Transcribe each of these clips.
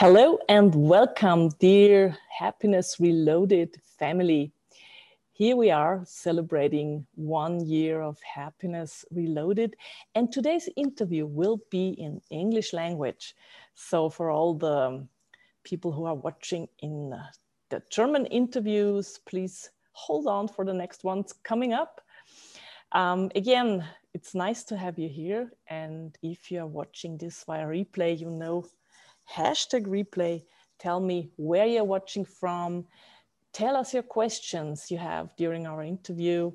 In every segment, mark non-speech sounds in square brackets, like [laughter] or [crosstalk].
Hello and welcome, dear Happiness Reloaded family. Here we are celebrating one year of Happiness Reloaded, and today's interview will be in English language. So, for all the people who are watching in the German interviews, please hold on for the next ones coming up. Um, again, it's nice to have you here. And if you are watching this via replay, you know hashtag replay. Tell me where you're watching from. Tell us your questions you have during our interview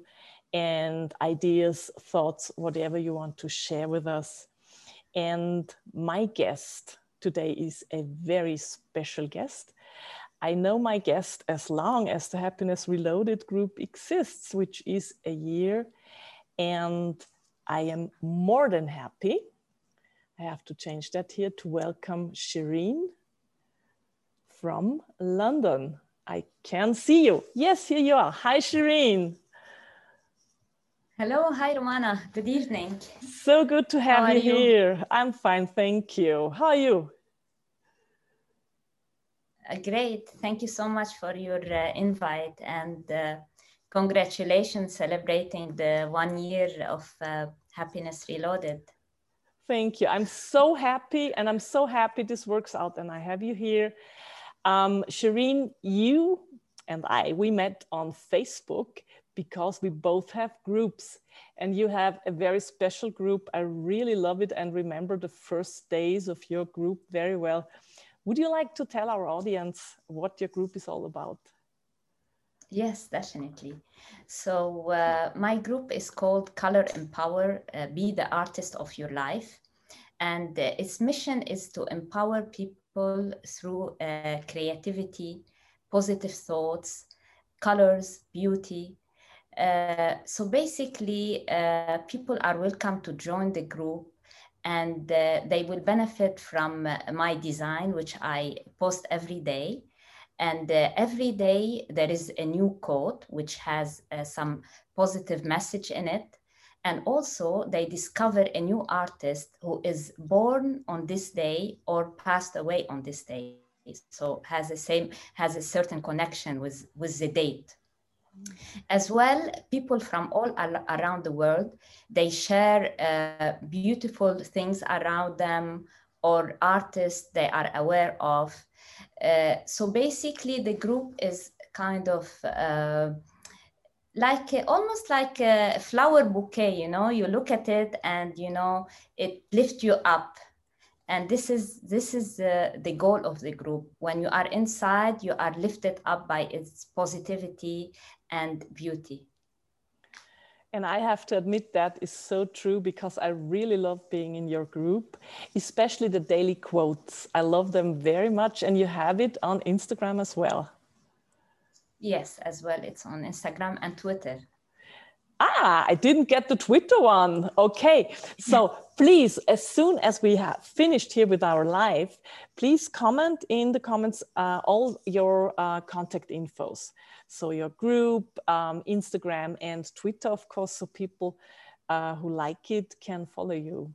and ideas, thoughts, whatever you want to share with us. And my guest today is a very special guest. I know my guest as long as the Happiness Reloaded group exists, which is a year. And I am more than happy I have to change that here to welcome Shireen from London. I can see you. Yes, here you are. Hi, Shireen. Hello, hi, Romana. Good evening. So good to have you, you, here. I'm fine, thank you. How are you? Uh, great. Thank you so much for your uh, invite and uh, congratulations celebrating the one year of uh, Happiness Reloaded. Thank you. I'm so happy, and I'm so happy this works out, and I have you here. Um, Shireen, you and I, we met on Facebook because we both have groups, and you have a very special group. I really love it and remember the first days of your group very well. Would you like to tell our audience what your group is all about? Yes, definitely. So uh, my group is called Color Empower, uh, Be the Artist of Your Life. And uh, its mission is to empower people through uh, creativity, positive thoughts, colors, beauty. Uh, so basically, uh, people are welcome to join the group and they will benefit from my design, which I post every day and uh, every day there is a new quote which has uh, some positive message in it. And also they discover a new artist who is born on this day or passed away on this day. So has a same has a certain connection with, with the date. As well, people from all al- around the world, they share uh, beautiful things around them or artists they are aware of uh, so basically, the group is kind of uh, like almost like a flower bouquet. You know, you look at it and you know it lifts you up. And this is this is uh, the goal of the group. When you are inside, you are lifted up by its positivity and beauty. And I have to admit that is so true because I really love being in your group, especially the daily quotes. I love them very much. And you have it on Instagram as well. Yes, as well. It's on Instagram and Twitter. Ah, I didn't get the Twitter one. Okay. So please, as soon as we have finished here with our live, please comment in the comments uh, all your uh, contact infos. So your group, um, Instagram, and Twitter, of course, so people uh, who like it can follow you.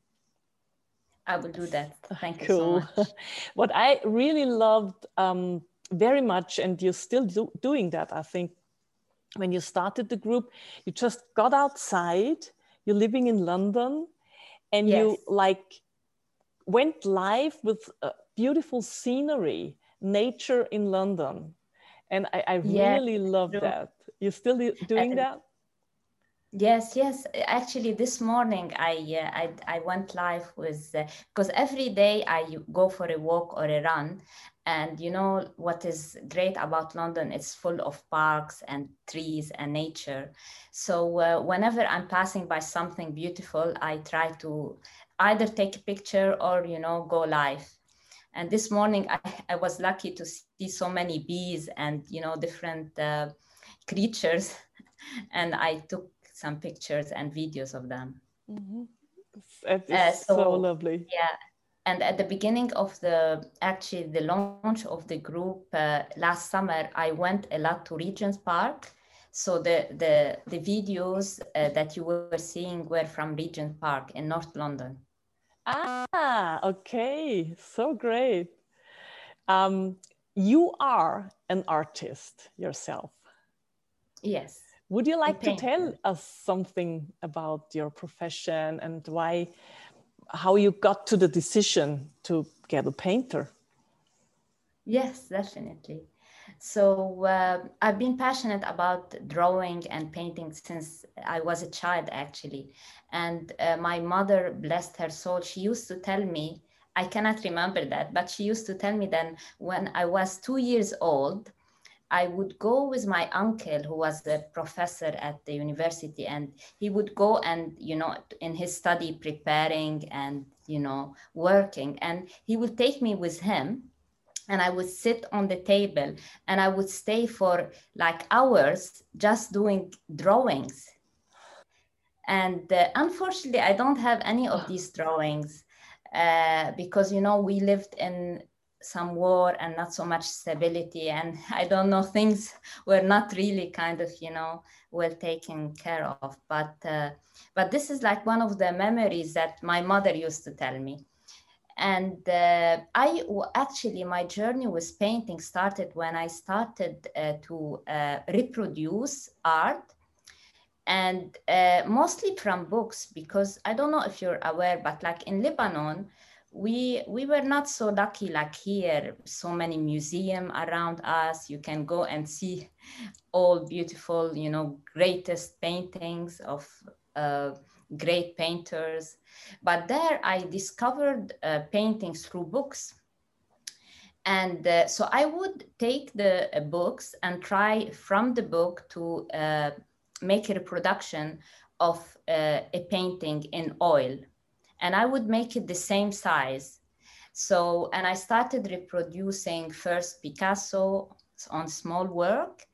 I will do that. Thank cool. you so much. [laughs] what I really loved um, very much, and you're still do doing that, I think, when you started the group, you just got outside, you're living in London, and yes. you like went live with beautiful scenery, nature in London. And i, I yeah, really love true. that. You're still doing that? Yes yes. Actually this morning i uh, I, I went live with because uh, every day i go for a walk or a run and you know what is great about london? It's full of parks and trees and nature. So uh, whenever i'm passing by something beautiful i try to either take a picture or you know go live. And this morning I, I was lucky to see so many bees and you know different uh, creatures. [laughs] And i took some pictures and videos of them. Mm-hmm. uh, so, so lovely. yeah and at the beginning of the actually the launch of the group uh, last summer i went a lot to regent's park so the the the videos uh, that you were seeing were from regent park in north london Ah, okay. So great. Um, you are an artist yourself. Yes. Would you like to tell us something about your profession and why, how you got to the decision to get a painter? Yes, definitely. So uh, I've been passionate about drawing and painting since I was a child, actually. And uh, my mother, blessed her soul, she used to tell me, I cannot remember that, but she used to tell me then when I was two years old, I would go with my uncle, who was a professor at the university, and he would go and, you know, in his study, preparing and, you know, working. And he would take me with him and I would sit on the table and I would stay for like hours just doing drawings. And uh, unfortunately, I don't have any of these drawings uh, because, you know, we lived in some war and not so much stability. And [laughs] I don't know, things were not really kind of, you know, well taken care of. But, uh, but this is like one of the memories that my mother used to tell me and uh, I actually, my journey with painting started when I started uh, to uh, reproduce art and uh, mostly from books because I don't know if you're aware, but like in Lebanon, we we were not so lucky like here so many museum around us you can go and see all beautiful you know greatest paintings of uh, great painters. But there I discovered uh, paintings through books. And uh, so I would take the uh, books and try from the book to uh, make a reproduction of uh, a painting in oil. And I would make it the same size. So, and I started reproducing first Picasso on small work,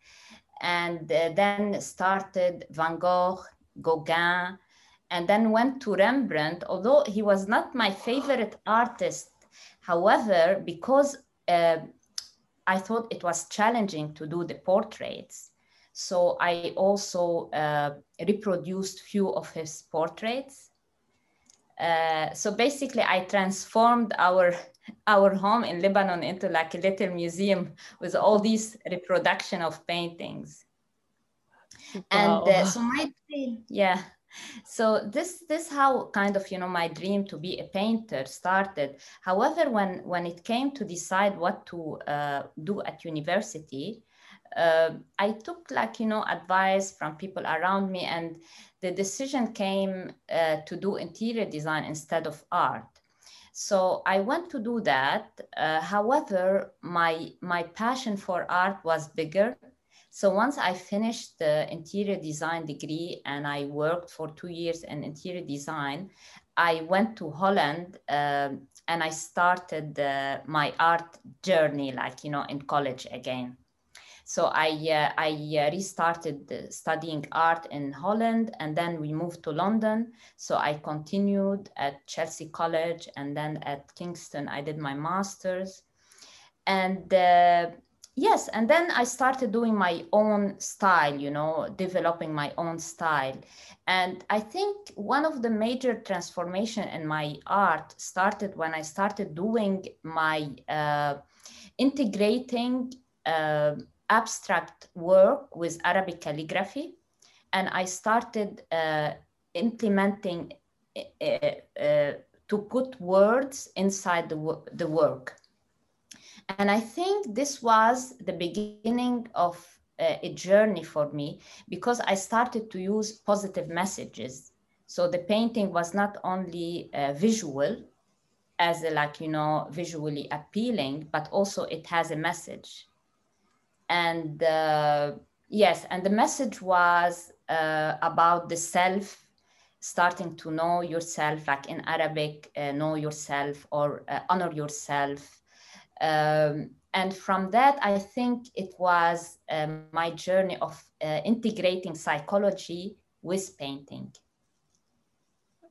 and uh, then started Van Gogh, Gauguin, and then went to Rembrandt, although he was not my favorite artist. However, because uh, I thought it was challenging to do the portraits, so I also uh, reproduced few of his portraits. Uh, so basically, I transformed our our home in Lebanon into like a little museum with all these reproduction of paintings. Wow. And uh, so my yeah, so this this how kind of you know my dream to be a painter started however when when it came to decide what to uh, do at university uh, i took like you know advice from people around me and the decision came uh, to do interior design instead of art. So i went to do that. Uh, however my my passion for art was bigger. So once I finished the interior design degree and I worked for two years in interior design, I went to Holland um, and I started uh, my art journey, like, you know, in college again. So I, uh, I uh, restarted studying art in Holland and then we moved to London. So I continued at Chelsea College and then at Kingston, I did my master's. And uh, yes and then i started doing my own style you know developing my own style and i think one of the major transformation in my art started when i started doing my uh, integrating uh, abstract work with arabic calligraphy and i started uh, implementing uh, uh, to put words inside the, the work and I think this was the beginning of uh, a journey for me because I started to use positive messages. So the painting was not only uh, visual, as a, like you know visually appealing, but also it has a message. And uh, yes, and the message was uh, about the self starting to know yourself, like in Arabic, uh, know yourself or uh, honor yourself um, and from that, I think it was um, my journey of uh, integrating psychology with painting.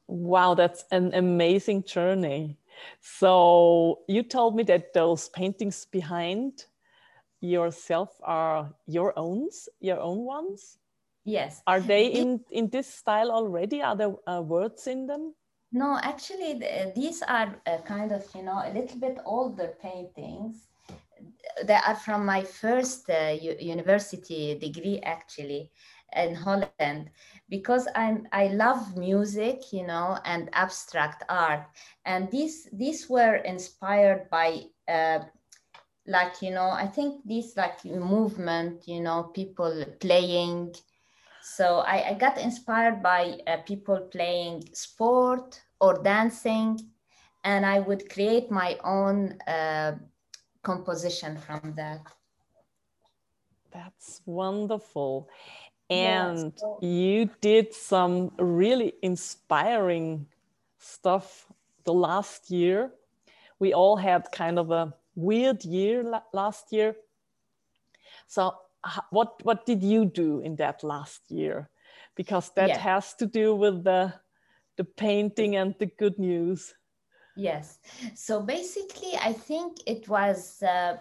Wow, that's an amazing journey. So you told me that those paintings behind yourself are your own, your own ones. Yes. Are they in in this style already? Are there uh, words in them? No, actually, the, these are uh, kind of, you know, a little bit older paintings. they are from my first uh, university degree actually in Holland because I'm I love music, you know, and abstract art, and these these were inspired by uh, like you know I think this like movement, you know, people playing. So I, I got inspired by uh, people playing sport or dancing, and I would create my own uh, composition from that. That's wonderful. And you did some really inspiring stuff the last year. We all had kind of a weird year last year. So, what, what did you do in that last year? Because that yeah. has to do with the, the painting and the good news. Yes. So basically, I think it was uh,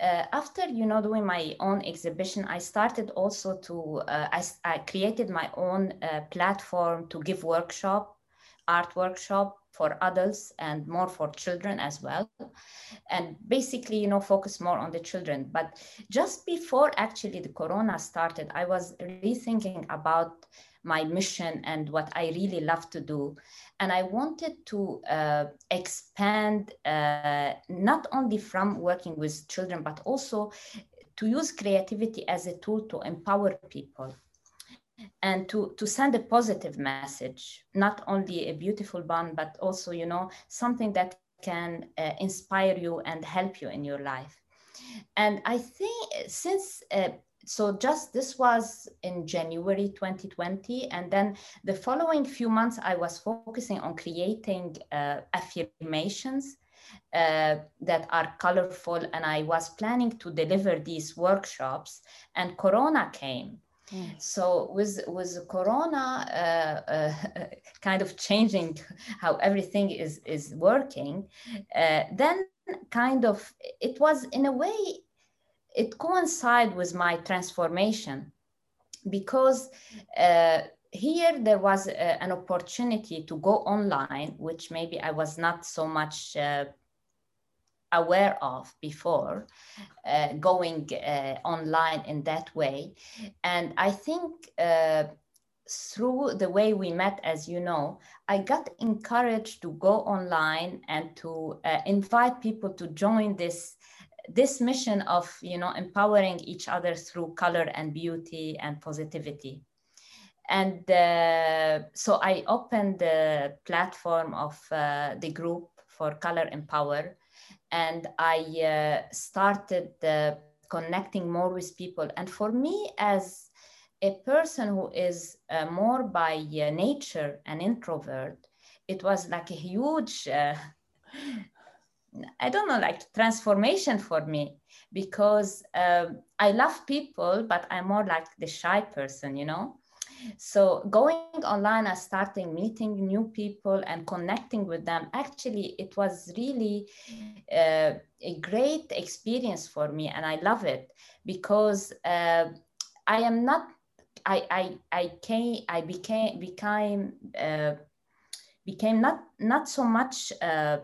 uh, after you know doing my own exhibition i started also to uh, I, I, created my own uh, platform to give workshop art workshop for adults and more for children as well. And basically you know focus more on the children. But just before actually the corona started i was rethinking about my mission and what I really love to do. And I wanted to uh, expand uh, not only from working with children, but also to use creativity as a tool to empower people and to, to send a positive message, not only a beautiful bond, but also, you know, something that can uh, inspire you and help you in your life. And I think since uh, so just this was in January 2020. And then the following few months, I was focusing on creating uh, affirmations uh, that are colorful. And I was planning to deliver these workshops and Corona came. Mm. So with with Corona uh, uh, [laughs] kind of changing how everything is is working, uh, then kind of it was in a way it coincided with my transformation because uh, here there was a, uh, an opportunity to go online, which maybe I was not so much uh, aware of before, uh, going uh, online in that way. And I think uh, through the way we met, as you know, I got encouraged to go online and to invite people to join this this mission of you know empowering each other through color and beauty and positivity and uh, so i opened the platform of uh, the group for color empower and i uh, started uh, connecting more with people and for me as a person who is uh, more by uh, nature an introvert it was like a huge I don't know, like transformation for me because um, I love people, but I'm more like the shy person, you know? So going online and starting meeting new people and connecting with them, actually, it was really uh, a great experience for me. And I love it because uh, I am not, I, I, I came, I became, became, uh, became not, not so much uh,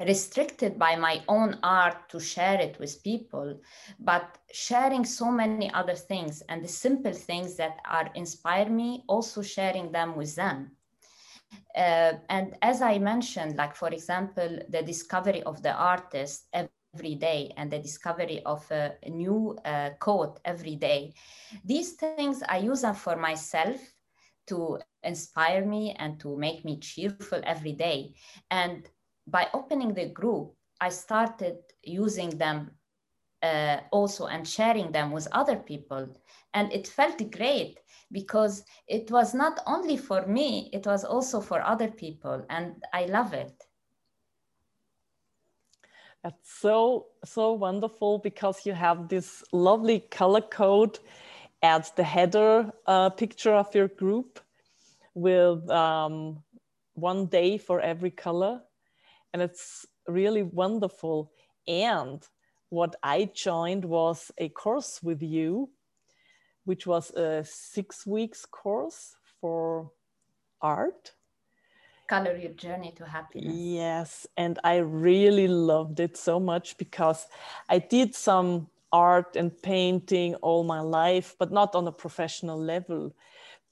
restricted by my own art to share it with people but sharing so many other things and the simple things that are inspire me also sharing them with them. Uh, and as i mentioned like for example the discovery of the artist every day and the discovery of a, new uh, quote every day. These things i use them for myself to inspire me and to make me cheerful every day. And by opening the group, I started using them uh, also and sharing them with other people. And it felt great because it was not only for me, it was also for other people. And I love it. That's so, so wonderful because you have this lovely color code at the header uh, picture of your group with um, one day for every color and it's really wonderful. And what I joined was a course with you, which was a six weeks course for art. color your journey to happiness. Yes, and I really loved it so much because I did some art and painting all my life, but not on a professional level.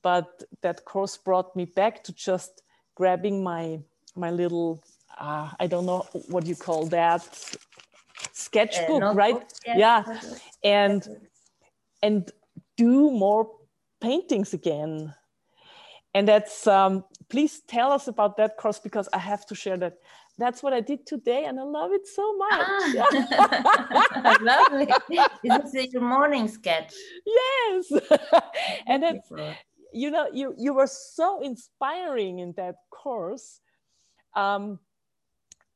But that course brought me back to just grabbing my my little uh, I don't know what you call that sketchbook, uh, right? Yes. Yeah, and and do more paintings again. And that's um, please tell us about that course because I have to share that. That's what I did today, and I love it so much. Ah, [laughs] [laughs] lovely. Is this your morning sketch? Yes, [laughs] and it's you know you you were so inspiring in that course. Um,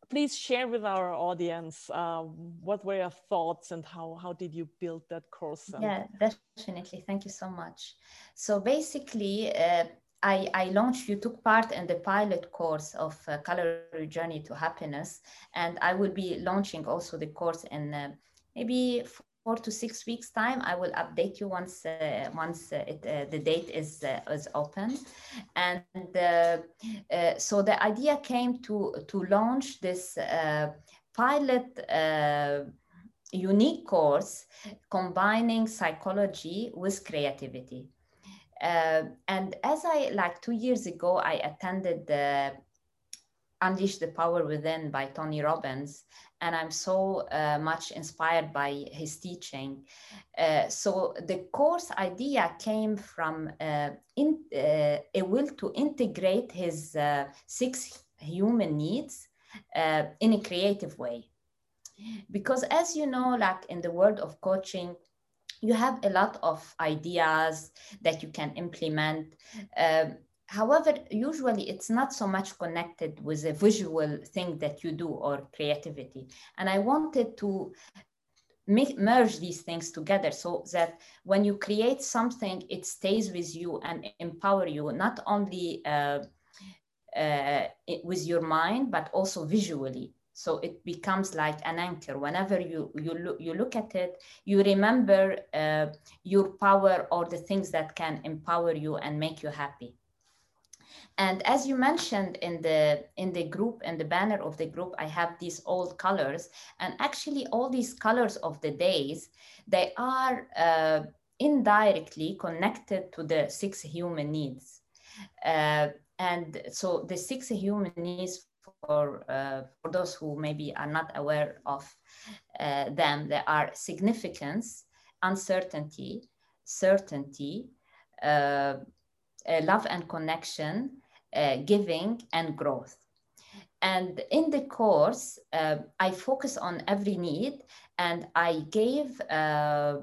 please share with our audience uh, what were your thoughts and how, how did you build that course? Yeah, definitely. Thank you so much. So basically, uh, I, I launched, you took part in the pilot course of uh, Color Journey to Happiness, and I will be launching also the course in uh, maybe four to six weeks time i will update you once uh, once uh, it, uh, the date is uh, is open. And uh, uh, so the idea came to to launch this pilot unique course combining psychology with creativity. And as i like two years ago i attended the unleash the power within by tony robbins and I'm so uh, much inspired by his teaching. Uh, so the course idea came from uh, in, uh, a will to integrate his uh, six human needs uh, in a creative way. Because as you know, like in the world of coaching, you have a lot of ideas that you can implement. Um, However, usually it's not so much connected with a visual thing that you do or creativity. And I wanted to merge these things together so that when you create something, it stays with you and empower you, not only uh, uh, with your mind, but also visually. So it becomes like an anchor. Whenever you you look you look at it, you remember uh, your power or the things that can empower you and make you happy. And as you mentioned in the in the group and the banner of the group, I have these old colors, and actually all these colors of the days, they are uh, indirectly connected to the six human needs. Uh, and so the six human needs for uh, for those who maybe are not aware of uh, them, there are significance, uncertainty, certainty, uh, love and connection, uh, giving, and growth. And in the course, uh, I focus on every need and I gave uh,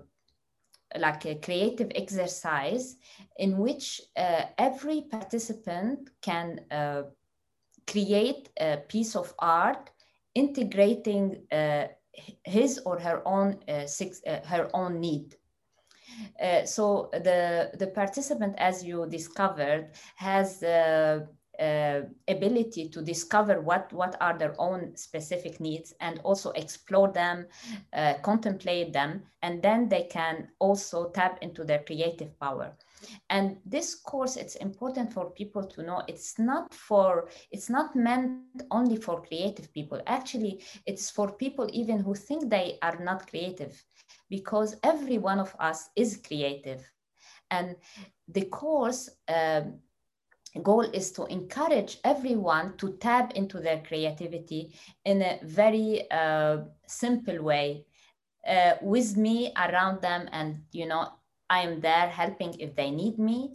like a creative exercise in which uh, every participant can create a piece of art integrating his or her own six, her own need uh, so the, the participant, as you discovered, has the uh, ability to discover what, what are their own specific needs and also explore them, uh, contemplate them, and then they can also tap into their creative power. And this course, it's important for people to know it's not for, it's not meant only for creative people. Actually, it's for people even who think they are not creative because every one of us is creative. And the course um, goal is to encourage everyone to tap into their creativity in a very uh, simple way uh, with me around them and you know i am there helping if they need me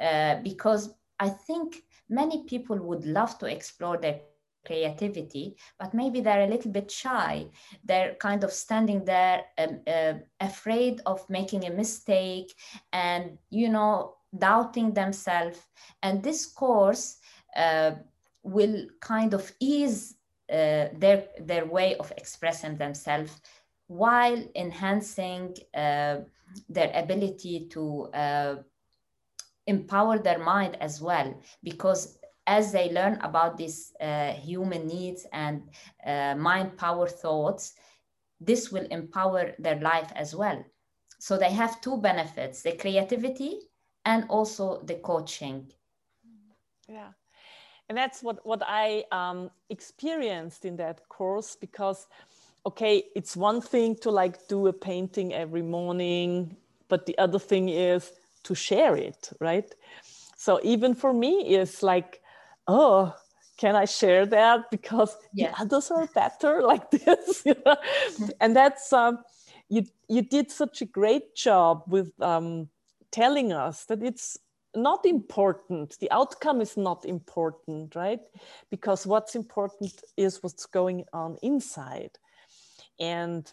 uh, because i think many people would love to explore their creativity, but maybe they're a little bit shy. They're kind of standing there, um, uh, afraid of making a mistake and, you know, doubting themselves. And this course uh, will kind of ease uh, their, their way of expressing themselves while enhancing uh, their ability to uh, empower their mind as well because as they learn about these uh, human needs and uh, mind power thoughts, this will empower their life as well. So they have two benefits the creativity and also the coaching. Yeah. and that's what what i um, experienced in that course because okay it's one thing to like do a painting every morning but the other thing is to share it right? So even for me it's like oh can i share that? Because the others are better [laughs] like this you know? [laughs] And that's um, you you did such a great job with um, telling us that it's not important. The outcome is not important right? Because what's important is what's going on inside and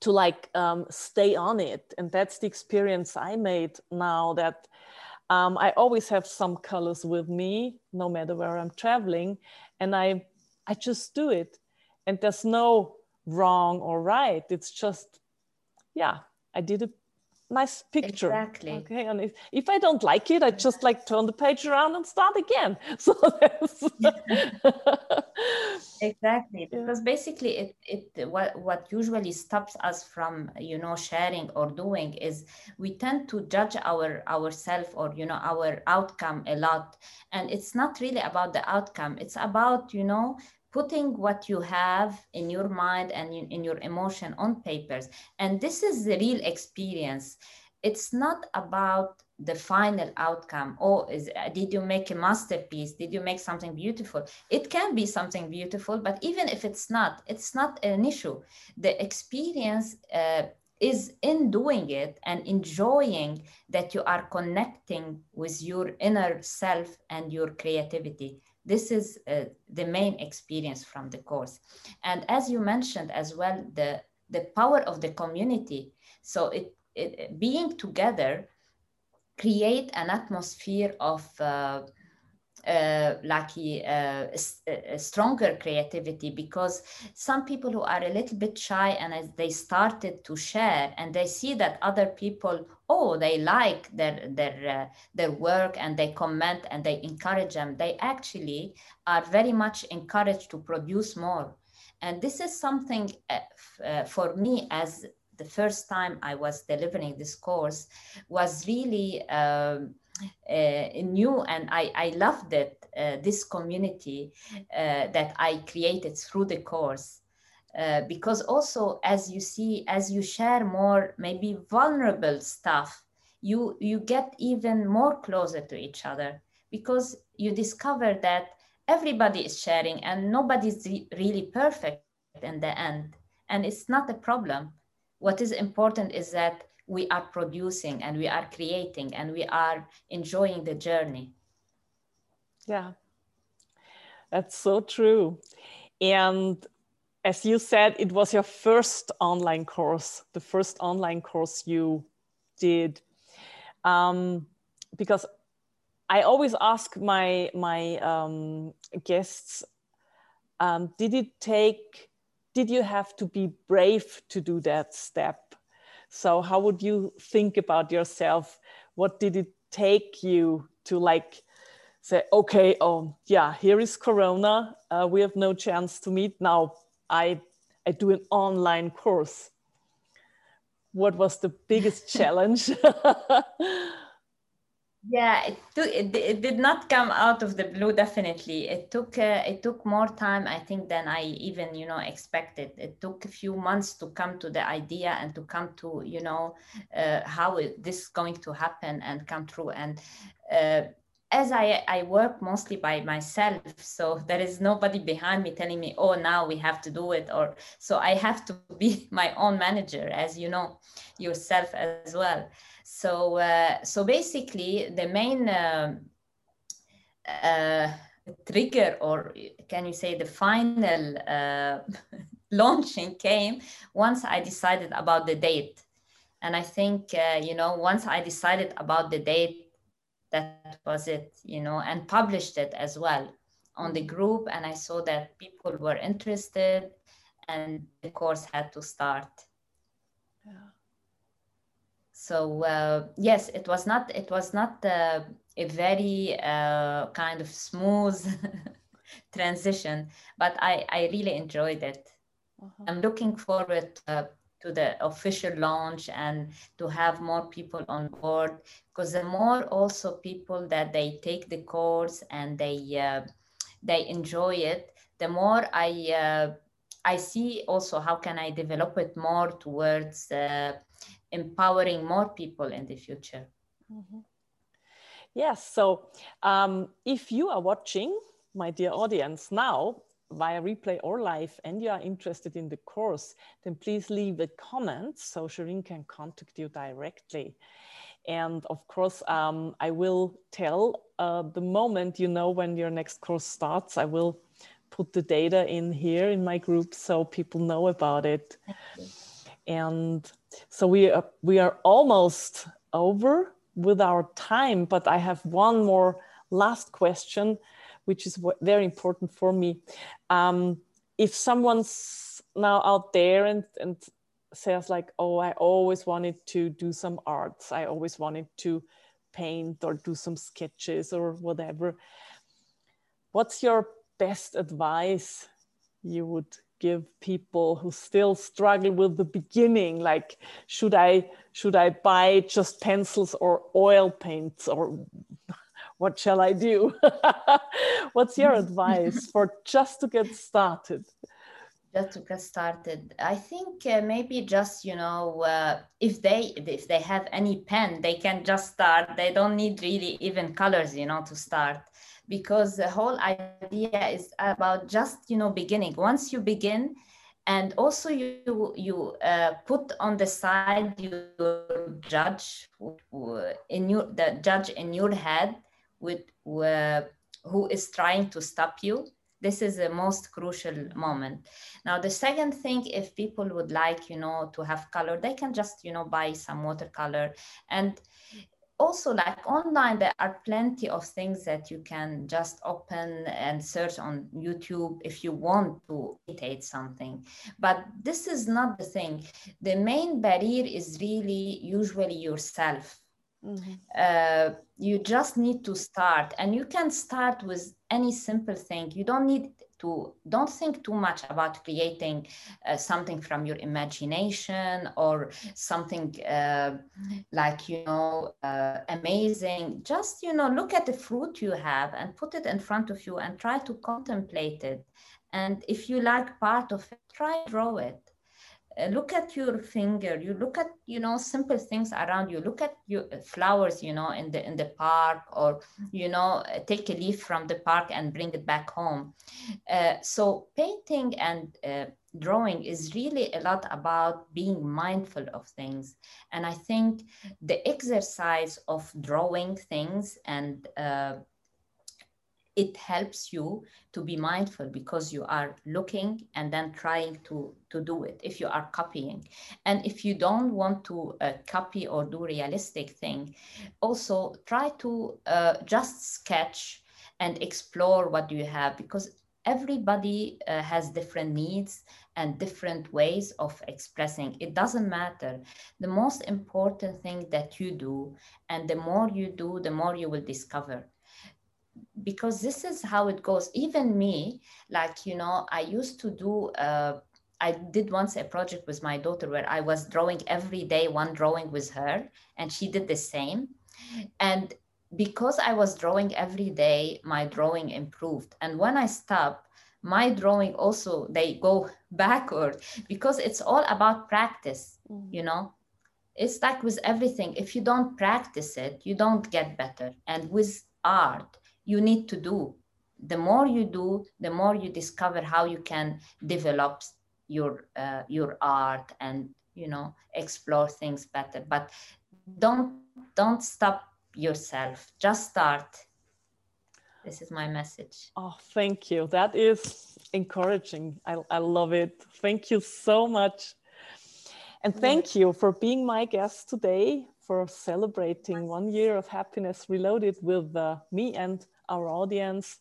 to like um, stay on it and that's the experience i made now that um, i always have some colors with me no matter where i'm traveling and i i just do it and there's no wrong or right it's just yeah i did a nice picture. Exactly. Okay, and if, if I don't like it, I just like turn the page around and start again. [laughs] So that's [laughs] exactly yeah. because basically it it what what usually stops us from you know sharing or doing is we tend to judge our ourself or you know our outcome a lot, and it's not really about the outcome. It's about you know putting what you have in your mind and in, in your emotion on papers. And this is the real experience. It's not about the final outcome oh, is did you make a masterpiece did you make something beautiful it can be something beautiful but even if it's not it's not an issue the experience uh, is in doing it and enjoying that you are connecting with your inner self and your creativity this is uh, the main experience from the course. And as you mentioned as well, the, the power of the community. So it, it being together create an atmosphere of uh, uh, like uh, a, a, stronger creativity because some people who are a little bit shy and as they started to share and they see that other people oh they like their their uh, their work and they comment and they encourage them they actually are very much encouraged to produce more. And this is something uh, uh, for me as the first time i was delivering this course was really um, uh, new and I, I loved it, uh, this community uh, that I created through the course. Uh, because also as you see, as you share more maybe vulnerable stuff, you, you get even more closer to each other because you discover that everybody is sharing and nobody's really perfect in the end. And it's not a problem. What is important is that we are producing and we are creating and we are enjoying the journey. Yeah, that's so true. And as you said, it was your first online course, the first online course you did. Um, because I always ask my my um, guests, um, did it take? Did you have to be brave to do that step? So how would you think about yourself? What did it take you to like say, okay, oh yeah, here is Corona. Uh, we have no chance to meet now. I I do an online course. What was the biggest [laughs] challenge? [laughs] yeah it, took, it, it did not come out of the blue definitely. It took uh, it took more time i think than i even you know expected. It took a few months to come to the idea and to come to you know uh, how this is going to happen and come true and uh, as I, I work mostly by myself so there is nobody behind me telling me oh now we have to do it or so i have to be [laughs] my own manager as you know yourself as well so, uh, so basically, the main uh, uh, trigger, or can you say the final uh, [laughs] launching came once I decided about the date. And I think, uh, you know, once I decided about the date, that was it, you know, and published it as well on the group. And I saw that people were interested and the course had to start. So uh, yes it was not it was not uh, a very uh, kind of smooth [laughs] transition but i i really enjoyed it uh-huh. i'm looking forward uh, to the official launch and to have more people on board because the more also people that they take the course and they uh, they enjoy it, the more I uh, I see also how can I develop it more towards uh, empowering more people in the future. Mm-hmm. Yes. So um, if you are watching, my dear audience, now via replay or live and you are interested in the course, then please leave a comment so Shireen can contact you directly. And of course, um, I will tell uh, the moment you know when your next course starts, I will put the data in here in my group so people know about it. And so we are, we are almost over with our time, but I have one more last question, which is very important for me. Um, if someone's now out there and, and says like, oh, I always wanted to do some arts, I always wanted to paint or do some sketches or whatever. What's your best advice you would give people who still struggle with the beginning like should i should i buy just pencils or oil paints or [laughs] what shall i do? [laughs] What's your [laughs] advice for just to get started? Just to get started. I think uh, maybe just you know uh, if they if they have any pen they can just start. They don't need really even colors you know to start because the whole idea is about just you know beginning. Once you begin and also you you uh, put on the side your judge in your the judge in your head with uh, who is trying to stop you. This is the most crucial moment. Now the second thing if people would like you know to have color they can just you know buy some watercolor. And also like online there are plenty of things that you can just open and search on youtube if you want to imitate something. But this is not the thing. The main barrier is really usually yourself. Mm-hmm. uh, you just need to start and you can start with any simple thing. You don't need to don't think too much about creating uh, something from your imagination or something uh, like you know uh, amazing. Just you know look at the fruit you have and put it in front of you and try to contemplate it. And if you like part of it try draw it look at your finger. You look at you know simple things around you. Look at your uh, flowers you know in the in the park or you know uh, take a leaf from the park and bring it back home. Uh, so painting and uh, drawing is really a lot about being mindful of things. And i think the exercise of drawing things and uh, it helps you to be mindful because you are looking and then trying to, to do it if you are copying. And if you don't want to uh, copy or do realistic thing also try to uh, just sketch and explore what you have because everybody uh, has different needs and different ways of expressing. It doesn't matter. The most important thing that you do and the more you do the more you will discover because this is how it goes. Even me like you know i used to do uh, i did once a project with my daughter where i was drawing every day one drawing with her and she did the same. And because i was drawing every day my drawing improved. And when i stopped my drawing also they go [laughs] backward because it's all about practice mm. you know? It's like with everything. If you don't practice it you don't get better. And with art you need to do. The more you do, the more you discover how you can develop your uh, your art and you know explore things better. But don't don't stop yourself. Just start. This is my message. Oh, thank you. That is encouraging. I, I love it. Thank you so much. And thank you for being my guest today, for celebrating one year of happiness reloaded with uh, me and our audience,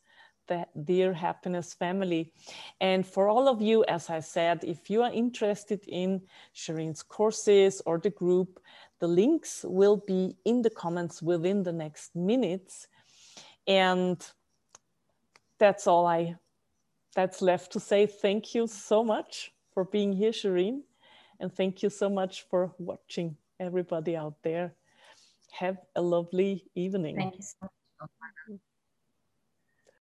the Dear Happiness family. And for all of you, as I said, if you are interested in Shireen's courses or the group, the links will be in the comments within the next minutes. And that's all I that's left to say. Thank you so much for being here, Shireen. And thank you so much for watching everybody out there. Have a lovely evening. Thank you so much.